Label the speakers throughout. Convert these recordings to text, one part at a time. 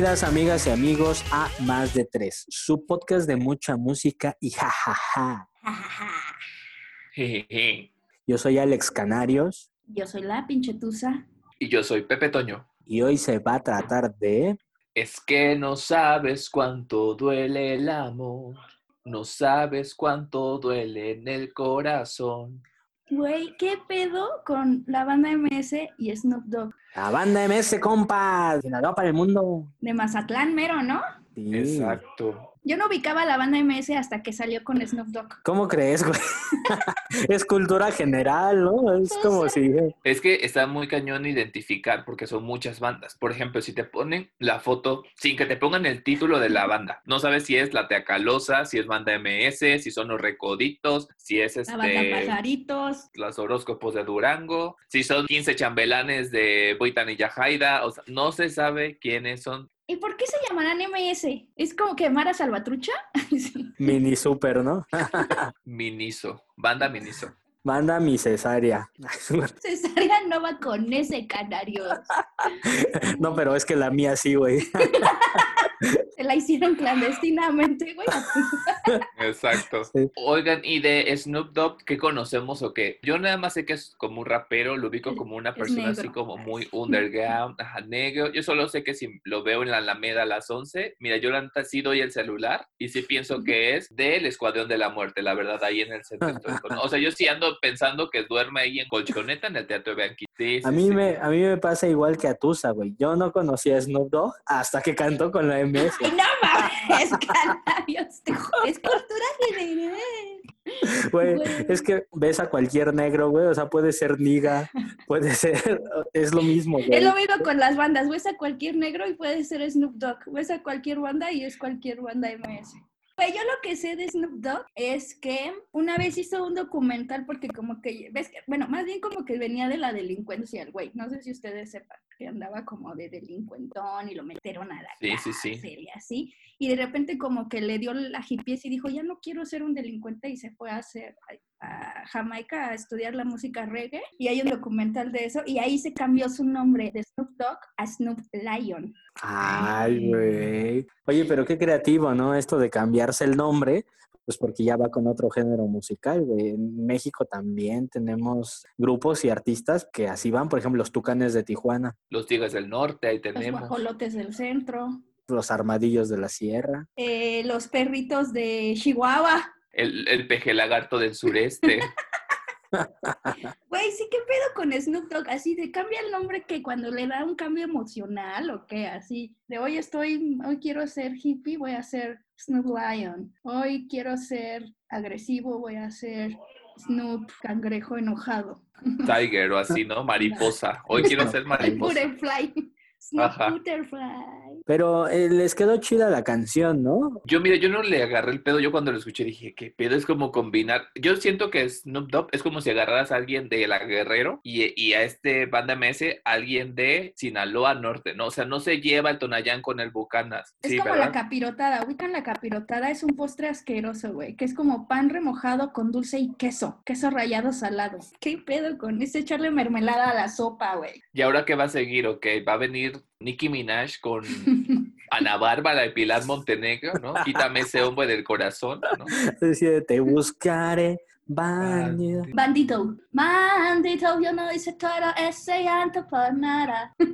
Speaker 1: Bienvenidas amigas y amigos a Más de Tres, su podcast de mucha música y jajaja. Yo soy Alex Canarios
Speaker 2: Yo soy la pinchetusa.
Speaker 3: Y yo soy Pepe Toño.
Speaker 1: y hoy se va a tratar de...
Speaker 3: Es que no sabes cuánto duele el amor. No sabes cuánto duele en el corazón.
Speaker 2: Güey, ¿qué pedo con la banda MS y Snoop Dogg?
Speaker 1: La banda MS, compas, Sinaloa para el mundo.
Speaker 2: De Mazatlán, mero, ¿no?
Speaker 1: Sí.
Speaker 3: Exacto.
Speaker 2: Yo no ubicaba la banda MS hasta que salió con Snoop Dogg.
Speaker 1: ¿Cómo crees, güey? es cultura general, ¿no? Es como si...
Speaker 3: Es que está muy cañón identificar porque son muchas bandas. Por ejemplo, si te ponen la foto sin que te pongan el título de la banda, no sabes si es la Teacalosa, si es banda MS, si son los Recoditos, si es
Speaker 2: La banda
Speaker 3: este
Speaker 2: Pajaritos.
Speaker 3: los horóscopos de Durango, si son 15 chambelanes de Boitan y Yajaira, o sea, no se sabe quiénes son.
Speaker 2: ¿Y por qué se llamarán MS? ¿Es como que Mara Salvatrucha? Sí.
Speaker 1: Mini super, ¿no?
Speaker 3: Miniso, banda Miniso.
Speaker 1: Banda mi cesárea.
Speaker 2: Cesárea no va con ese canario.
Speaker 1: no, pero es que la mía sí, güey.
Speaker 2: Se la hicieron clandestinamente, güey.
Speaker 3: Exacto.
Speaker 1: Sí.
Speaker 3: Oigan, y de Snoop Dogg, ¿qué conocemos o qué? Yo nada más sé que es como un rapero, lo ubico como una persona así como muy underground, ajá, negro. Yo solo sé que si lo veo en la Alameda a las 11, mira, yo la sí doy el celular y sí pienso que es del Escuadrón de la Muerte, la verdad, ahí en el centro. O sea, yo sí ando pensando que duerme ahí en colchoneta en el Teatro Bianchi. Sí, sí,
Speaker 1: A mí,
Speaker 3: sí.
Speaker 1: me, a mí me pasa igual que a Tusa, güey. Yo no conocía a Snoop Dogg hasta que cantó con la MS.
Speaker 2: ¡Ay, no mames, canarios! te ju- Es cultura general.
Speaker 1: Güey,
Speaker 2: Güey.
Speaker 1: es que ves a cualquier negro, güey. O sea, puede ser niga, puede ser. Es lo mismo, güey.
Speaker 2: Es lo mismo con las bandas. Ves a cualquier negro y puede ser Snoop Dogg. Ves a cualquier banda y es cualquier banda MS. Pues yo lo que sé de Snoop Dogg es que una vez hizo un documental porque como que, ves que, bueno, más bien como que venía de la delincuencia el güey. No sé si ustedes sepan que andaba como de delincuentón y lo metieron a la
Speaker 3: Sí, sí, sí.
Speaker 2: cárcel y así. Y de repente como que le dio la hippies y dijo, ya no quiero ser un delincuente y se fue a hacer a Jamaica a estudiar la música reggae. Y hay un documental de eso y ahí se cambió su nombre de Snoop Dogg a Snoop Lion.
Speaker 1: Ay, güey. Oye, pero qué creativo, ¿no? Esto de cambiarse el nombre, pues porque ya va con otro género musical, güey. En México también tenemos grupos y artistas que así van, por ejemplo, los Tucanes de Tijuana,
Speaker 3: Los Tigres del Norte, ahí
Speaker 2: Los
Speaker 3: tenemos.
Speaker 2: guajolotes del centro,
Speaker 1: los Armadillos de la Sierra.
Speaker 2: eh, los perritos de Chihuahua.
Speaker 3: El, el peje lagarto del sureste.
Speaker 2: Güey, sí, ¿qué pedo con Snoop Dogg? Así de cambia el nombre que cuando le da un cambio emocional o qué, así de hoy estoy, hoy quiero ser hippie, voy a ser Snoop Lion. Hoy quiero ser agresivo, voy a ser Snoop cangrejo enojado.
Speaker 3: Tiger o así, ¿no? Mariposa. Hoy quiero ser mariposa. Ajá.
Speaker 1: Pero eh, les quedó chida la canción, ¿no?
Speaker 3: Yo, mira, yo no le agarré el pedo. Yo cuando lo escuché dije, ¿qué pedo? Es como combinar. Yo siento que Snoop Dogg es como si agarraras a alguien de La Guerrero y, y a este banda MS, alguien de Sinaloa Norte, ¿no? O sea, no se lleva el Tonayán con el Bucanas.
Speaker 2: Es
Speaker 3: Sí,
Speaker 2: como
Speaker 3: ¿verdad?
Speaker 2: la capirotada. Ubican la capirotada, es un postre asqueroso, güey. Que es como pan remojado con dulce y queso. Queso rallado salado. ¿Qué pedo con eso? Echarle mermelada a la sopa, güey.
Speaker 3: ¿Y ahora qué va a seguir? Ok, va a venir Nicki Minaj con Ana Bárbara y Pilar Montenegro, ¿no? Quítame ese hombre del corazón, ¿no?
Speaker 1: Decía, te buscaré, bandida.
Speaker 2: Bandito. Bandito, yo no hice todo ese llanto por nada.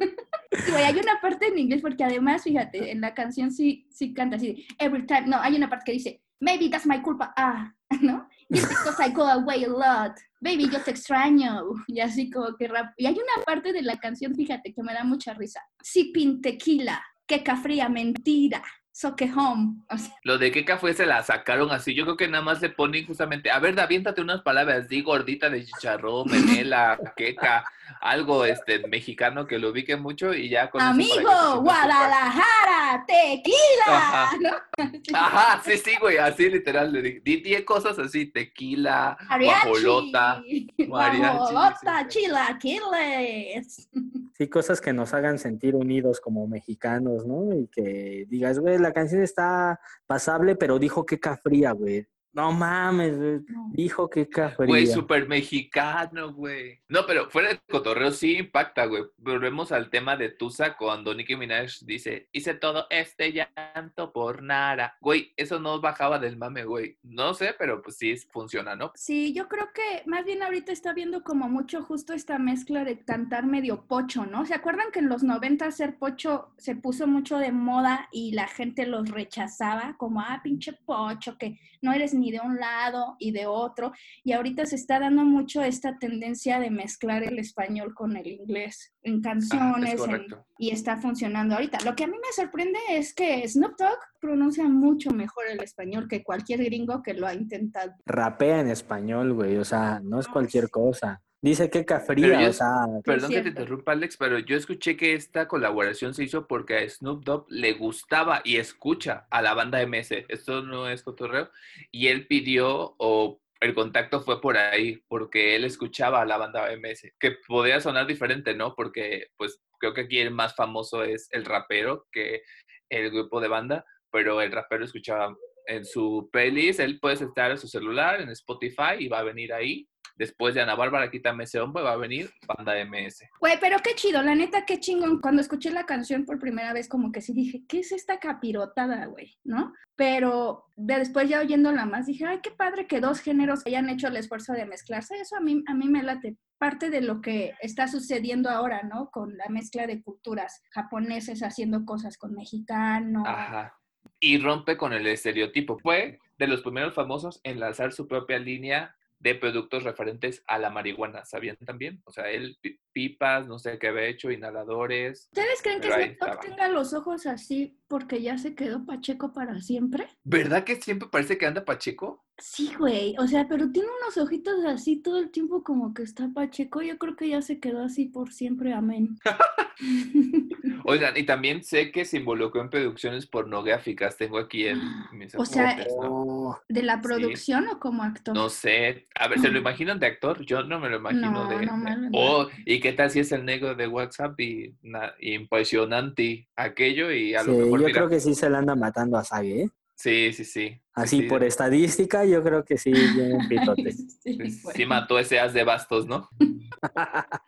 Speaker 2: Y, hay una parte en inglés porque además, fíjate, en la canción sí, sí canta así. Every time. No, hay una parte que dice, maybe that's my culpa. Ah, ¿no? Just because I go away a lot. Baby, yo te extraño. Y así como que rap. Y hay una parte de la canción, fíjate, que me da mucha risa. Sipping tequila. Queca fría, mentira. So que home. O sea,
Speaker 3: Lo de qué fue se la sacaron así. Yo creo que nada más le ponen justamente, a ver, aviéntate unas palabras, di gordita de chicharrón, menela, queca, algo este mexicano que lo ubique mucho y ya con
Speaker 2: Amigo. Guadalajara, tequila.
Speaker 3: Ajá.
Speaker 2: ¿no?
Speaker 3: Ajá, sí, sí, güey, así literal. le di- Di 10 cosas así, tequila,
Speaker 2: Mariachi.
Speaker 3: guajolota. mariachi,
Speaker 2: Guajolota,
Speaker 3: sí, sí.
Speaker 2: chilaquiles.
Speaker 1: Sí, cosas que nos hagan sentir unidos como mexicanos, ¿no? Y que digas, güey, la canción está pasable, pero dijo que fría, güey. No mames, güey. Dijo que café.
Speaker 3: Güey, súper mexicano, güey. No, pero fuera de cotorreo sí impacta, güey. Volvemos al tema de Tusa cuando Nicki Minaj dice, hice todo este llanto por nada. Güey, eso no bajaba del mame, güey. No sé, pero pues sí funciona, ¿no?
Speaker 2: Sí, yo creo que más bien ahorita está viendo como mucho justo esta mezcla de cantar medio pocho, ¿no? ¿Se acuerdan que en los 90 ser pocho se puso mucho de moda y la gente los rechazaba como, ah, pinche pocho, que no eres ni de un lado y de otro? Y ahorita se está dando mucho esta tendencia de mezclar el español con el inglés en canciones en-
Speaker 3: correcto.
Speaker 2: y está funcionando ahorita. Lo que a mí me sorprende es que Snoop Dogg pronuncia mucho mejor el español que cualquier gringo que lo ha intentado.
Speaker 1: Rapea en español, güey. O sea, no es
Speaker 2: Ah,
Speaker 1: cualquier cosa. Dice que
Speaker 3: Pero
Speaker 1: cafría,
Speaker 3: yo-
Speaker 1: o sea,
Speaker 3: Perdón que te interrumpa, Alex, pero yo escuché que esta colaboración se hizo porque a Snoop Dogg le gustaba y escucha a la banda MS. Esto no es cotorreo. Y él pidió, o el contacto fue por ahí, porque él escuchaba a la banda MS. Que podría sonar diferente, ¿no? Porque, pues, creo que aquí el más famoso es el rapero que el grupo de banda, pero el rapero escuchaba en su playlist, él puede estar en su celular, en Spotify, y va a venir ahí. Después de Ana Bárbara, quítame ese hombre, va a venir Banda MS.
Speaker 2: Güey, pero qué chido, la neta, qué chingón. Cuando escuché la canción por primera vez, como que sí dije, ¿qué es esta capirotada, güey? ¿No? Pero de- después ya oyéndola más, dije, ay, qué padre que dos géneros hayan hecho el esfuerzo de mezclarse. Eso a mí, a mí me late. Parte de lo que está sucediendo ahora, ¿no? Con la mezcla de culturas japoneses haciendo cosas con mexicanos.
Speaker 3: Ajá. Y rompe con el estereotipo. Fue de los primeros famosos en lanzar su propia línea de productos referentes a la marihuana. ¿Sabían también? O sea, él pi- pipas, no sé qué había hecho, inhaladores.
Speaker 2: ¿Ustedes creen que Snoop Dogg tenga los ojos así porque ya se quedó Pacheco para siempre?
Speaker 3: ¿Verdad que siempre parece que anda Pacheco?
Speaker 2: Sí, güey, o sea, pero tiene unos ojitos así todo el tiempo como que está Pacheco. Yo creo que ya se quedó así por siempre, amén.
Speaker 3: Oigan, y también sé que se involucró en producciones pornográficas. Tengo aquí en mis
Speaker 2: O sea,
Speaker 1: oh,
Speaker 2: ¿De la
Speaker 3: Sí.
Speaker 2: producción o como actor?
Speaker 3: No sé, a ver, ¿se lo imaginan de actor? Yo no me lo imagino
Speaker 2: No,
Speaker 3: de...
Speaker 2: no me lo
Speaker 3: Oh, ¿y qué tal si es el negro de WhatsApp y na- impresionante aquello y a lo
Speaker 1: sí,
Speaker 3: mejor
Speaker 1: yo
Speaker 3: mira,
Speaker 1: creo que sí se le anda matando a Sage, ¿eh?
Speaker 3: sí, sí, sí. sí,
Speaker 1: Así
Speaker 3: sí,
Speaker 1: por estadística, yo creo que sí tiene un pitote.
Speaker 2: Sí,
Speaker 3: sí, mató ese as de bastos, ¿no?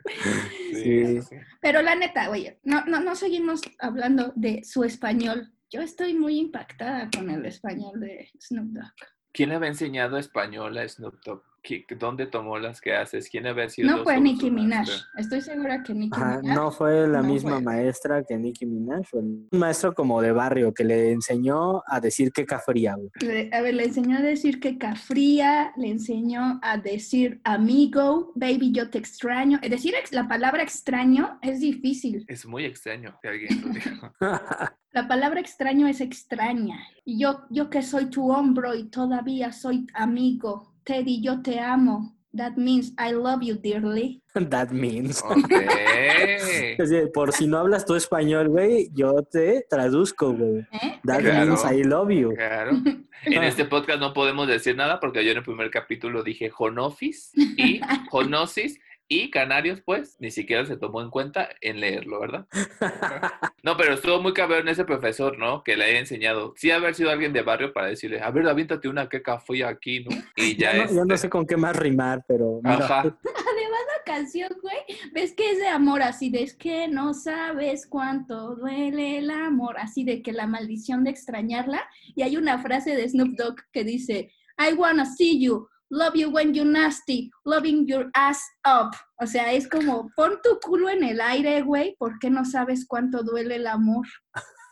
Speaker 1: Sí.
Speaker 3: sí.
Speaker 2: Pero la neta, oye, no, no, no seguimos hablando de su español. Yo estoy muy impactada con el español de Snoop Dogg.
Speaker 3: ¿Quién le había enseñado español a Snoop Dogg? ¿Qui- ¿Dónde tomó las clases? ¿Quién había sido
Speaker 2: No fue Nicki
Speaker 3: su
Speaker 2: Minaj. Estoy segura que Nicki
Speaker 1: Ajá,
Speaker 2: Minaj.
Speaker 1: no fue la
Speaker 2: No
Speaker 1: misma
Speaker 2: fue.
Speaker 1: maestra que Nicki Minaj, fue un maestro como de barrio que le enseñó a decir que cafría, güey.
Speaker 2: Le- A ver, le enseñó a decir que cafría, le enseñó a decir amigo, baby, yo te extraño. Es decir, ex- la palabra extraño es difícil.
Speaker 3: Es muy extraño que alguien lo diga.
Speaker 2: La palabra extraño es extraña. Y yo, yo que soy tu hombro y todavía soy amigo. Teddy, yo te amo. That means I love you dearly.
Speaker 1: That means.
Speaker 3: Ok.
Speaker 1: Es decir, por si no hablas tu español, güey, yo te traduzco, güey.
Speaker 2: ¿Eh?
Speaker 1: That
Speaker 3: Claro.
Speaker 1: means I love you.
Speaker 3: Claro. En este podcast no podemos decir nada porque yo en el primer capítulo dije Jonofis y Jonosis y Canarios, pues, ni siquiera se tomó en cuenta en leerlo, ¿verdad? No, pero estuvo muy cabrón ese profesor, ¿no? Que le haya enseñado. Sí, haber sido alguien de barrio para decirle, a ver, aviéntate una queca fui aquí, ¿no? Y ya,
Speaker 1: no, ya no
Speaker 3: este,
Speaker 1: sé con qué más rimar, pero mira,
Speaker 3: Ajá.
Speaker 2: Además la canción, güey, ves que es de amor, así de es que no sabes cuánto duele el amor, así de que la maldición de extrañarla. Y hay una frase de Snoop Dogg que dice, I wanna see you, love you when you're nasty, loving your ass up. O sea, es como, pon tu culo en el aire, güey, porque no sabes cuánto duele el amor.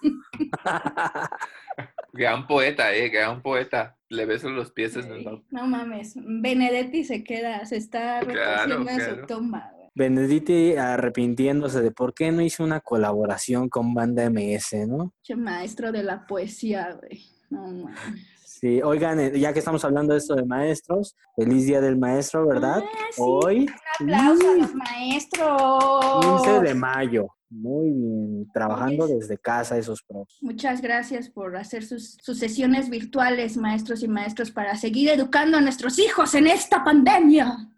Speaker 3: Gran poeta, eh, gran poeta. Le beso los pies en el
Speaker 2: Güey, No mames, Benedetti se queda, se está
Speaker 3: Claro,
Speaker 2: retorciendo en su
Speaker 3: claro.
Speaker 2: tumba, güey.
Speaker 1: Benedetti arrepintiéndose de por qué no hizo una colaboración con Banda MS, ¿no?
Speaker 2: Che maestro de la poesía, güey. No mames.
Speaker 1: Sí, oigan, eh, ya que estamos hablando de esto de maestros, feliz día del maestro, ¿verdad?
Speaker 2: Ah, sí.
Speaker 1: Hoy,
Speaker 2: Un aplauso a los maestros.
Speaker 1: 15 de mayo. Muy bien, trabajando desde casa esos pros.
Speaker 2: Muchas gracias por hacer sus, sus sesiones virtuales, maestros y maestros, para seguir educando a nuestros hijos en esta pandemia.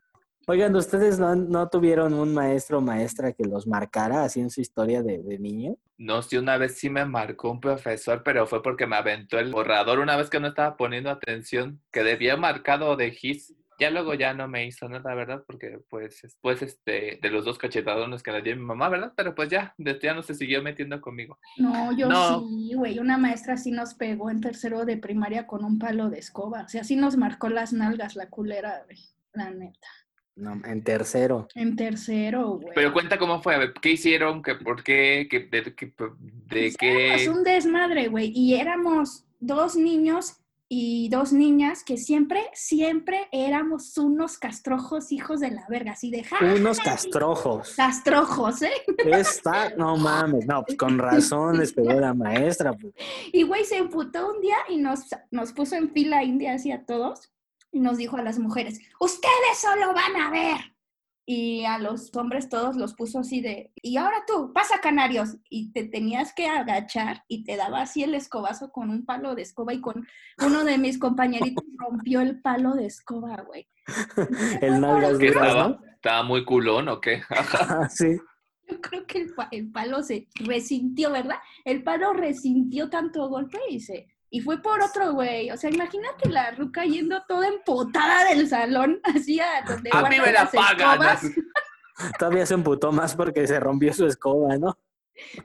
Speaker 1: Oigan, ¿ustedes no, no tuvieron un maestro o maestra que los marcara así en su historia de, de niño?
Speaker 3: No, sí, una vez sí me marcó un profesor, pero fue porque me aventó el borrador una vez que no estaba poniendo atención, que debía marcado de his. Ya luego ya no me hizo nada, ¿verdad? Porque pues después este, de los dos cachetadones que le dio mi mamá, ¿verdad? Pero pues ya, desde ya no se siguió metiendo conmigo.
Speaker 2: No, yo
Speaker 3: No.
Speaker 2: sí, güey. Una maestra sí nos pegó en tercero de primaria con un palo de escoba. O sea, sí nos marcó las nalgas la culera, güey. La neta.
Speaker 1: No, en tercero.
Speaker 2: En tercero, güey.
Speaker 3: Pero cuenta cómo fue, a ver, ¿qué hicieron? ¿Qué, ¿Por qué? ¿Qué- ¿De, qué- de
Speaker 2: Éramos
Speaker 3: qué?
Speaker 2: un desmadre, güey. Y éramos dos niños y dos niñas que siempre, siempre éramos unos castrojos hijos de la verga. Así de ja,
Speaker 1: Unos castrojos.
Speaker 2: castrojos, ¿eh?
Speaker 1: Está, no mames, no, pues con razón les pegó la maestra. pues.
Speaker 2: Y güey se emputó un día y nos, nos puso en fila india así a todos y nos dijo a las mujeres, ustedes solo van a ver. Y a los hombres todos los puso así de, y ahora tú, pasa canarios. Y te tenías que agachar y te daba así el escobazo con un palo de escoba y con uno de mis compañeritos rompió el palo de escoba, güey.
Speaker 1: El nalgas
Speaker 3: ¿Qué
Speaker 1: duras,
Speaker 3: estaba?
Speaker 1: ¿no?
Speaker 3: ¿Estaba muy culón o qué?
Speaker 1: Sí.
Speaker 2: Yo creo que el, el palo se resintió, ¿verdad? El palo resintió tanto golpe y se... Y fue por otro güey. O sea, imagínate la ruca yendo toda empotada del salón, así a donde
Speaker 3: A mí me la
Speaker 2: las
Speaker 3: pagan.
Speaker 2: escobas.
Speaker 1: Todavía se emputó más porque se rompió su escoba, ¿no?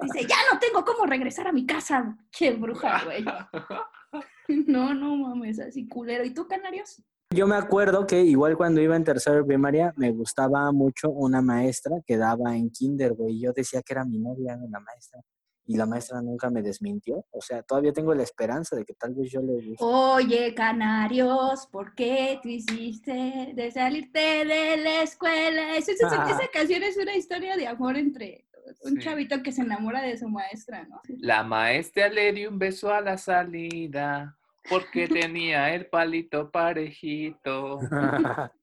Speaker 2: Dice, ya no tengo cómo regresar a mi casa. Qué bruja, güey. No, no mames, así culero. ¿Y tú, Canarios?
Speaker 1: Yo me acuerdo que igual cuando iba en tercero de primaria me gustaba mucho una maestra que daba en kinder, güey. Yo decía que era mi novia, la maestra. Y la maestra nunca me desmintió. O sea, todavía tengo la esperanza de que tal vez yo le guste.
Speaker 2: Oye, Canarios, ¿por qué tú hiciste de salirte de la escuela? Esa, esa-
Speaker 1: Ah.
Speaker 2: esa canción es una historia de amor entre un
Speaker 3: Sí.
Speaker 2: chavito que se enamora de su maestra, ¿no?
Speaker 3: La maestra le dio un beso a la salida porque tenía el palito parejito.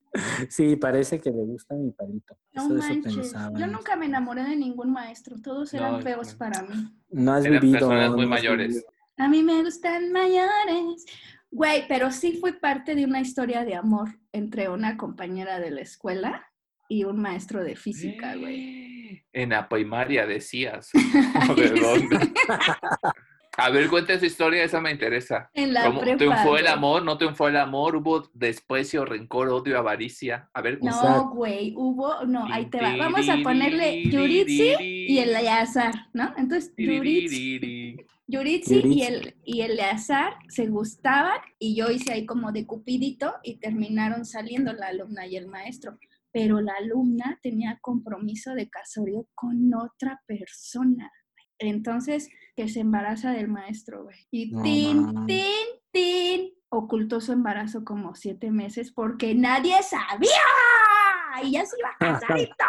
Speaker 1: sí, parece que le gusta mi palito.
Speaker 2: No
Speaker 1: Eso, eso
Speaker 2: manches.
Speaker 1: pensaba.
Speaker 2: Yo nunca me enamoré de ningún maestro, todos eran
Speaker 3: No,
Speaker 2: feos
Speaker 3: no.
Speaker 2: para mí.
Speaker 1: No has
Speaker 3: Eran
Speaker 1: vivido.
Speaker 3: personas muy mayores.
Speaker 1: vivido.
Speaker 2: A mí me gustan mayores. Güey, pero sí fue parte de una historia de amor entre una compañera de la escuela y un maestro de física, güey.
Speaker 3: En la primaria decías. ¿De dónde? A ver, cuenta esa historia, esa me interesa.
Speaker 2: En la
Speaker 3: ¿Cómo
Speaker 2: prepa.
Speaker 3: ¿Triunfó el amor? ¿No triunfó el amor? ¿Hubo desprecio, rencor, odio, avaricia? A ver,
Speaker 2: No, güey, hubo, no, ahí te va. Vamos a ponerle Yuritsi y el Eleazar, ¿no? Entonces, Yuritsi, Yuritsi y el, y el Eleazar se gustaban y yo hice ahí como de cupidito y terminaron saliendo la alumna y el maestro. Pero la alumna tenía compromiso de casorio con otra persona. Entonces, que se embaraza del maestro, güey. Y
Speaker 1: No
Speaker 2: tin, tin, tin, ocultó su embarazo como siete meses porque nadie sabía. Y ya se iba a casar y todo.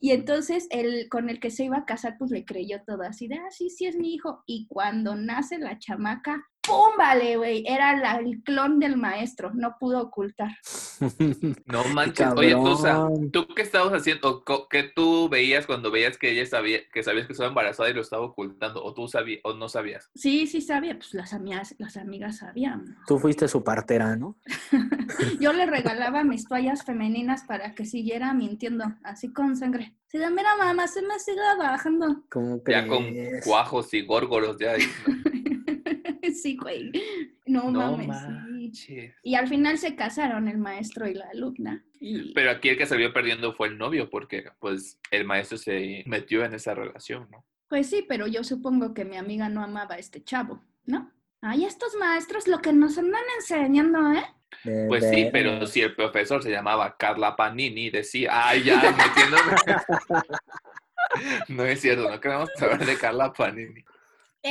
Speaker 2: Y entonces el con el que se iba a casar, pues le creyó todo así de, ah, sí, sí es mi hijo. Y cuando nace la chamaca, ¡pum! Vale, güey, era la- el clon del maestro, no pudo ocultar.
Speaker 3: No manches. Oye,
Speaker 1: Cabrón.
Speaker 3: ¿tú qué estabas haciendo? ¿Qué tú veías cuando veías que ella sabía, que sabías que estaba embarazada y lo estaba ocultando? ¿O tú sabías, o no sabías?
Speaker 2: Sí, sí sabía, pues las amigas, las amigas sabían.
Speaker 1: Tú fuiste su partera, ¿no?
Speaker 2: Yo le regalaba mis toallas femeninas para que siguiera mintiendo, así con sangre. Sí, de, mira mamá, se me sigue bajando.
Speaker 1: ¿Cómo
Speaker 3: Ya con cuajos y górgoros, ya.
Speaker 2: sí, güey. No,
Speaker 3: No
Speaker 2: mames. sí. Y al final se casaron el maestro y la alumna. Y-
Speaker 3: Pero aquí el que salió perdiendo fue el novio, porque pues el maestro se metió en esa relación, ¿no?
Speaker 2: Pues sí, pero yo supongo que mi amiga no amaba a este chavo, ¿no? Ay, estos maestros lo que nos andan enseñando, ¿eh?
Speaker 3: Pues sí, pero si el profesor se llamaba Carla Panini, decía, ay, ya, metiéndome. no es cierto, no queremos saber de Carla Panini.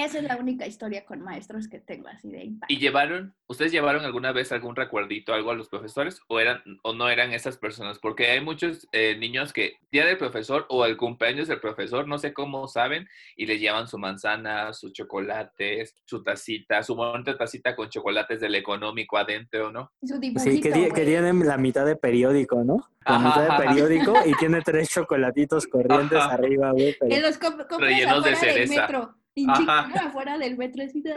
Speaker 2: Esa es la única historia con maestros que tengo así de impacto.
Speaker 3: ¿Y llevaron, ustedes llevaron alguna vez algún recuerdito, algo a los profesores o eran o no eran esas personas? Porque hay muchos eh, niños que día del profesor o el cumpleaños del profesor, no sé cómo saben, y les llevan su manzana, sus chocolates, su tacita, su bonita tacita con chocolates del económico adentro, ¿no?
Speaker 2: Su
Speaker 1: Sí, que, ti- que
Speaker 2: güey.
Speaker 1: tiene la mitad de periódico, ¿no? La
Speaker 3: Ajá,
Speaker 1: mitad de
Speaker 3: ajá.
Speaker 1: periódico y tiene tres chocolatitos corrientes
Speaker 3: Ajá.
Speaker 1: arriba, güey. pero-
Speaker 2: Que los comp- compras
Speaker 3: Rellenos de
Speaker 2: del
Speaker 3: cereza.
Speaker 2: metro. Chiquito afuera del metro. Así de,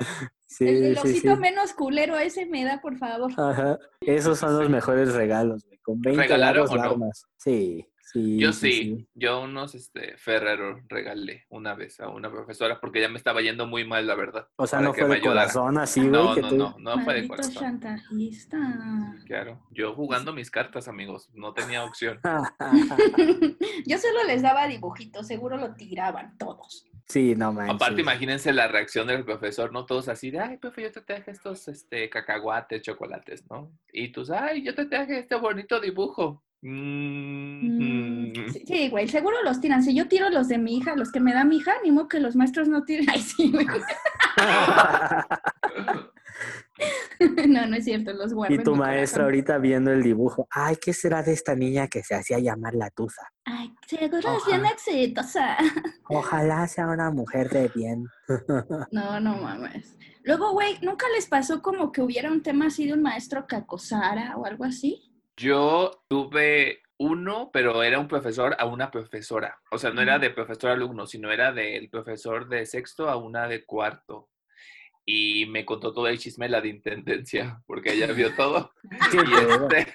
Speaker 1: Sí,
Speaker 2: el
Speaker 1: sí,
Speaker 2: osito
Speaker 1: sí.
Speaker 2: menos culero ese me da, por favor.
Speaker 1: Ajá. Esos son los mejores regalos, güey. Con 20
Speaker 3: ¿Regalaron
Speaker 1: varos
Speaker 3: o no?
Speaker 1: la armas. Sí, sí.
Speaker 3: Yo sí, yo unos este, Ferrero regalé una vez a una profesora porque ya me estaba yendo muy mal, la verdad.
Speaker 1: O sea, no fue de
Speaker 3: ayudara.
Speaker 1: corazón así, güey.
Speaker 3: No,
Speaker 1: que
Speaker 3: no,
Speaker 1: tú-
Speaker 3: no, no fue de corazón.
Speaker 2: chantajista.
Speaker 3: Claro, yo jugando mis cartas, amigos, no tenía opción.
Speaker 2: Yo solo les daba dibujitos, seguro lo tiraban todos.
Speaker 1: Sí, no manches.
Speaker 3: Aparte, imagínense la reacción del profesor, ¿no? Todos así de, ay, profe, yo te traje estos este, cacahuates, chocolates, ¿no? Y tú, ay, yo te traje este bonito dibujo. Mm,
Speaker 2: Mm, Sí, sí, güey, seguro los tiran. Si yo tiro los de mi hija, los que me da mi hija, ni modo que los maestros no tiren. Ay, sí, güey. No, no es cierto, los guardo.
Speaker 1: y tu maestra
Speaker 2: corazón.
Speaker 1: ahorita viendo el dibujo. Ay, ¿qué será de esta niña que se hacía llamar la tuza?
Speaker 2: Ay, seguro es
Speaker 1: Ojalá.
Speaker 2: bien exitosa.
Speaker 1: Ojalá sea una mujer de bien.
Speaker 2: No, no mames. Luego, güey, ¿nunca les pasó como que hubiera un tema así de un maestro que acosara o algo así?
Speaker 3: Yo tuve uno, pero era un profesor a una profesora. O sea, no era de profesor a alumno, sino era del profesor de sexto a una de cuarto. Y me contó todo el chisme de la de intendencia, porque ella vio todo.
Speaker 1: ¿Qué
Speaker 3: Y este,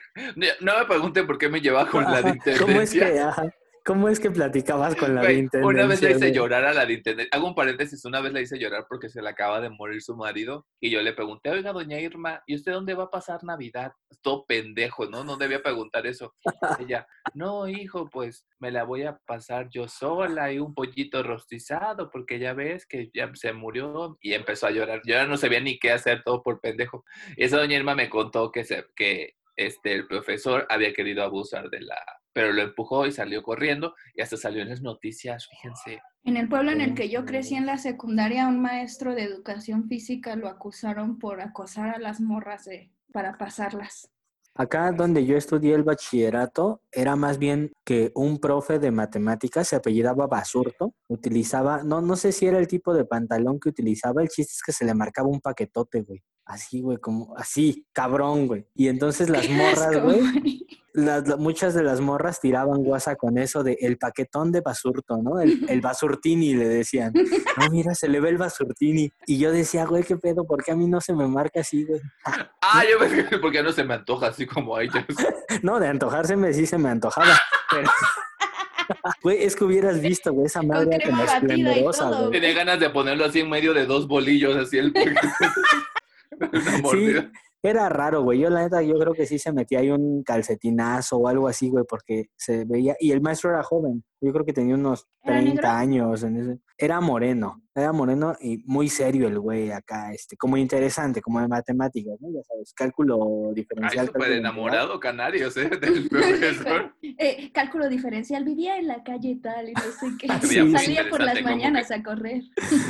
Speaker 3: no me pregunten por qué me llevaba con la de intendencia.
Speaker 1: ¿Cómo es que, ajá, ¿Cómo es que platicabas con la
Speaker 3: Güey? Una vez le hice llorar a la intendencia. Hago un paréntesis, una vez le hice llorar porque se le acaba de morir su marido y yo le pregunté, oiga, doña Irma, ¿y usted dónde va a pasar Navidad? Todo pendejo, ¿no? No debía preguntar eso. Ella, no, hijo, pues me la voy a pasar yo sola y un pollito rostizado porque ya ves que ya se murió y empezó a llorar. Yo ya no sabía ni qué hacer, todo por pendejo. Y esa doña Irma me contó que, se, que este, el profesor había querido abusar de la... Pero lo empujó y salió corriendo y hasta salió en las noticias, fíjense.
Speaker 2: En el pueblo en el que yo crecí en la secundaria, un maestro de educación física lo acusaron por acosar a las morras de, para pasarlas.
Speaker 1: Acá donde yo estudié el bachillerato, era más bien que un profe de matemáticas se apellidaba Basurto, utilizaba, no, no sé si era el tipo de pantalón que utilizaba, el chiste es que se le marcaba un paquetote, güey. Así, güey, como así, cabrón, güey. Y entonces las
Speaker 2: ¡Qué
Speaker 1: morras, güey, las, muchas de las morras tiraban guasa con eso de el paquetón de basurto, ¿no? El, el basurtini le decían. No, mira, se le ve el basurtini. Y yo decía, güey, ¿qué pedo? ¿Por qué a mí no se me marca así, güey?
Speaker 3: Ah, yo me porque no se me antoja así como a ellos.
Speaker 1: No, de antojárseme sí se me antojaba. Pero... Güey, es que hubieras visto, güey, esa madre como esplendorosa, güey.
Speaker 3: Tenía ganas de ponerlo así en medio de dos bolillos, así el Una
Speaker 1: Sí,
Speaker 3: mordida.
Speaker 1: Era raro, güey. Yo, la neta, yo creo que sí se metía ahí un calcetinazo o algo así, güey, porque se veía. Y el maestro era joven. Yo creo que tenía unos
Speaker 2: ¿Era
Speaker 1: 30
Speaker 2: negro?
Speaker 1: años. En ese... Era moreno. Era moreno y muy serio el güey acá, este, como interesante, como de matemáticas, ¿no? Ya sabes, cálculo
Speaker 3: Ay,
Speaker 1: diferencial.
Speaker 3: súper
Speaker 1: cálculo
Speaker 3: enamorado, canarios, ¿eh? Del profesor.
Speaker 2: Eh, cálculo diferencial, vivía en la calle tal y no sé qué.
Speaker 1: Veía muy
Speaker 2: Salía por las mañanas a correr.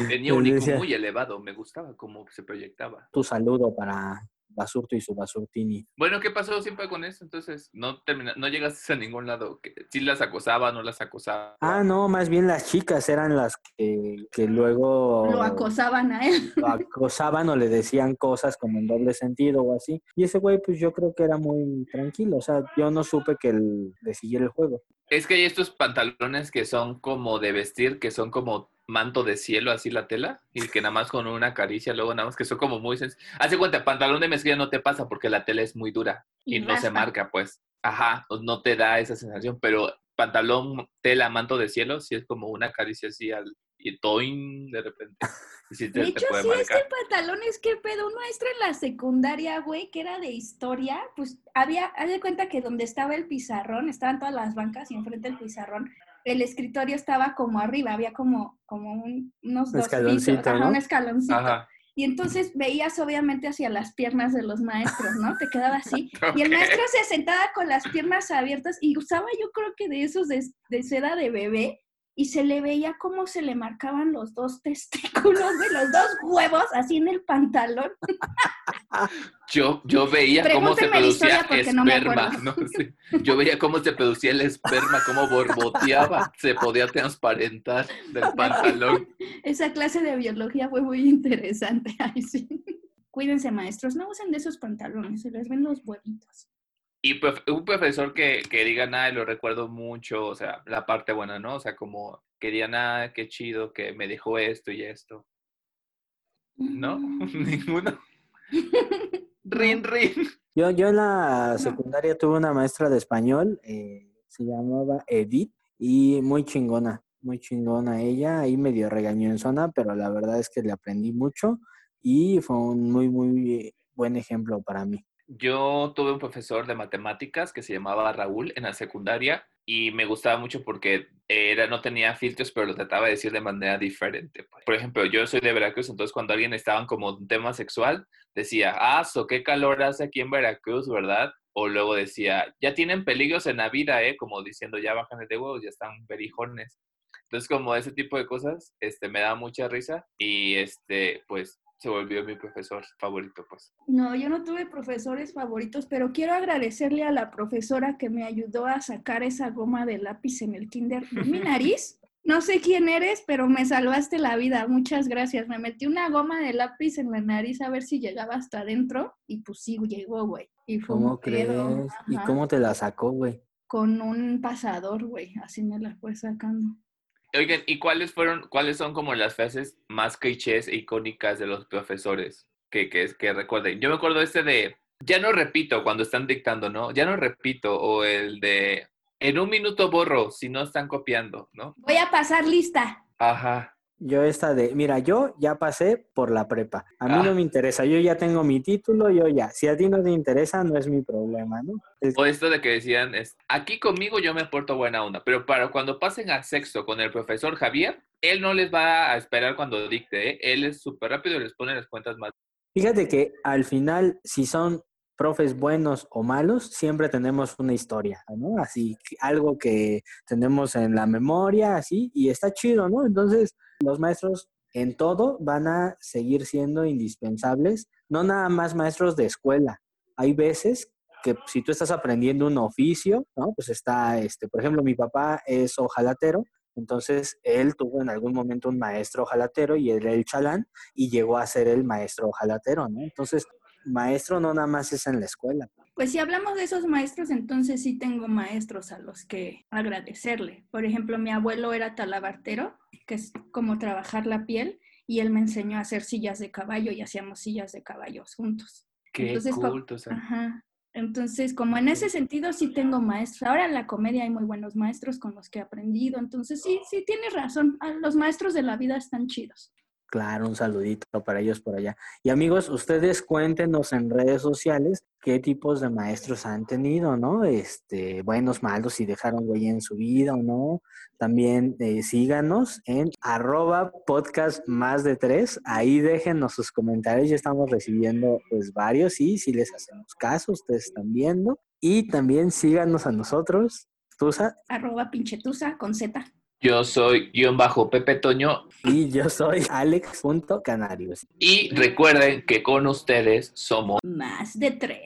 Speaker 3: Tenía un IQ muy elevado, me gustaba cómo se proyectaba.
Speaker 1: Tu saludo para Basurto y su Basurtini.
Speaker 3: Bueno, ¿qué pasó siempre con eso? Entonces, no termina, no llegaste a ningún lado. ¿Sí las acosaba, no las acosaba?
Speaker 1: Ah, no, más bien las chicas eran las que, que luego
Speaker 2: Lo acosaban a él.
Speaker 1: lo acosaban o le decían cosas como en doble sentido o así. Y ese güey, pues yo creo que era muy tranquilo. O sea, yo no supe que él le siguiera el juego.
Speaker 3: Es que hay estos pantalones que son como de vestir, que son como manto de cielo, así la tela, y que nada más con una caricia, luego nada más que son como muy sencillos. Hace cuenta, pantalón de mezclilla no te pasa porque la tela es muy dura y,
Speaker 2: Y
Speaker 3: no se marca, pues. Ajá, no te da esa sensación, pero pantalón, tela, manto de cielo, sí es como una caricia así al y toin de repente. Sí te,
Speaker 2: De hecho, sí,
Speaker 3: marcar.
Speaker 2: este pantalón es que pedo. Un maestro en la secundaria, güey, que era de historia, pues había, haz de cuenta que donde estaba el pizarrón, estaban todas las bancas y enfrente del pizarrón, el escritorio estaba como arriba, había como, como un- unos dos
Speaker 1: Escaloncito,
Speaker 2: pisos, ajá,
Speaker 1: ¿no?
Speaker 2: un escaloncito.
Speaker 3: Ajá.
Speaker 2: Y entonces veías obviamente hacia las piernas de los maestros, ¿no? Te quedaba así. Y el maestro se sentaba con las piernas abiertas y usaba yo creo que de esos de, de seda de bebé y se le veía cómo se le marcaban los dos testículos de los dos huevos así en el pantalón.
Speaker 3: Yo, yo veía cómo se producía
Speaker 2: no
Speaker 3: esperma. ¿no? Sí. Yo veía cómo se producía el esperma, cómo borboteaba, se podía transparentar del pantalón.
Speaker 2: Esa clase de biología fue muy interesante. Ay, sí. Cuídense, maestros, no usen de esos pantalones, se les ven los huevitos.
Speaker 3: Y un profesor que, que diga nada, lo recuerdo mucho, o sea, la parte buena, ¿no? O sea, como que diga nada, qué chido, que me dijo esto y esto. ¿No? Ninguno. rin, rin.
Speaker 1: Yo, yo en la secundaria tuve una maestra de español, eh, se llamaba Edith, y muy chingona, muy chingona ella, ahí medio regañó en zona, pero la verdad es que le aprendí mucho y fue un muy, muy buen ejemplo para mí.
Speaker 3: Yo tuve un profesor de matemáticas que se llamaba Raúl en la secundaria y me gustaba mucho porque era, no tenía filtros, pero lo trataba de decir de manera diferente. pues. Por ejemplo, yo soy de Veracruz, entonces cuando alguien estaba como un tema sexual, decía, ah, qué calor hace aquí en Veracruz, ¿verdad? O luego decía, ya tienen peligros en la vida, ¿eh? Como diciendo, ya bajan de huevos, ya están berijones. Entonces, como ese tipo de cosas, este, me da mucha risa y, este, pues, se volvió mi profesor favorito, pues.
Speaker 2: No, yo no tuve profesores favoritos, pero quiero agradecerle a la profesora que me ayudó a sacar esa goma de lápiz en el kinder de mi nariz. No sé quién eres, pero me salvaste la vida. Muchas gracias. Me metí una goma de lápiz en la nariz a ver si llegaba hasta adentro y pues sí llegó, güey. Y fue
Speaker 1: ¿Cómo crees? ¿Y cómo te la sacó, güey?
Speaker 2: Con un pasador, güey. Así me la fue sacando.
Speaker 3: Oigan, ¿y cuáles fueron, cuáles son como las frases más clichés e icónicas de los profesores que, que, que recuerden? Yo me acuerdo este de, ya no repito cuando están dictando, ¿no? Ya no repito, o el de, en un minuto borro si no están copiando, ¿no?
Speaker 2: Voy a pasar lista.
Speaker 3: Ajá.
Speaker 1: Yo esta de, mira, yo ya pasé por la prepa. A mí
Speaker 3: Ah.
Speaker 1: no me interesa, yo ya tengo mi título, yo ya. Si a ti no te interesa, no es mi problema, ¿no? Es-
Speaker 3: O esto de que decían, es, aquí conmigo yo me porto buena onda, pero para cuando pasen a sexto con el profesor Javier, él no les va a esperar cuando dicte, ¿eh? Él es súper rápido y les pone las cuentas más.
Speaker 1: Fíjate que al final, si son profes buenos o malos, siempre tenemos una historia, ¿no? Así, algo que tenemos en la memoria, así, y está chido, ¿no? Entonces, los maestros en todo van a seguir siendo indispensables, no nada más maestros de escuela. Hay veces que si tú estás aprendiendo un oficio, ¿no? Pues está, este, por ejemplo, mi papá es ojalatero, entonces él tuvo en algún momento un maestro ojalatero y él era el chalán y llegó a ser el maestro ojalatero, ¿no? Entonces, maestro no nada más es en la escuela.
Speaker 2: Pues si hablamos de esos maestros, entonces sí tengo maestros a los que agradecerle. Por ejemplo, mi abuelo era talabartero, que es como trabajar la piel, y él me enseñó a hacer sillas de caballo y hacíamos sillas de caballos juntos.
Speaker 3: Qué
Speaker 2: Entonces,
Speaker 3: culto, o sea.
Speaker 2: Ajá. Entonces, como en ese sentido sí tengo maestros. Ahora en la comedia hay muy buenos maestros con los que he aprendido. Entonces, sí, sí tienes razón. Ah, Los maestros de la vida están chidos.
Speaker 1: Claro, un saludito para ellos por allá. Y amigos, ustedes cuéntenos en redes sociales qué tipos de maestros han tenido, ¿no? Este, buenos, malos, si dejaron huella en su vida o no. También eh, síganos en arroba podcast más de tres. Ahí déjenos sus comentarios. Ya estamos recibiendo pues varios y si les hacemos caso, ustedes están viendo. Y también síganos a nosotros. Tusa
Speaker 2: Arroba pinchetusa con Z.
Speaker 3: Yo soy guion bajo Pepe Toño
Speaker 1: y yo soy alex.canarios.
Speaker 3: y recuerden que con ustedes somos...
Speaker 2: Más de tres.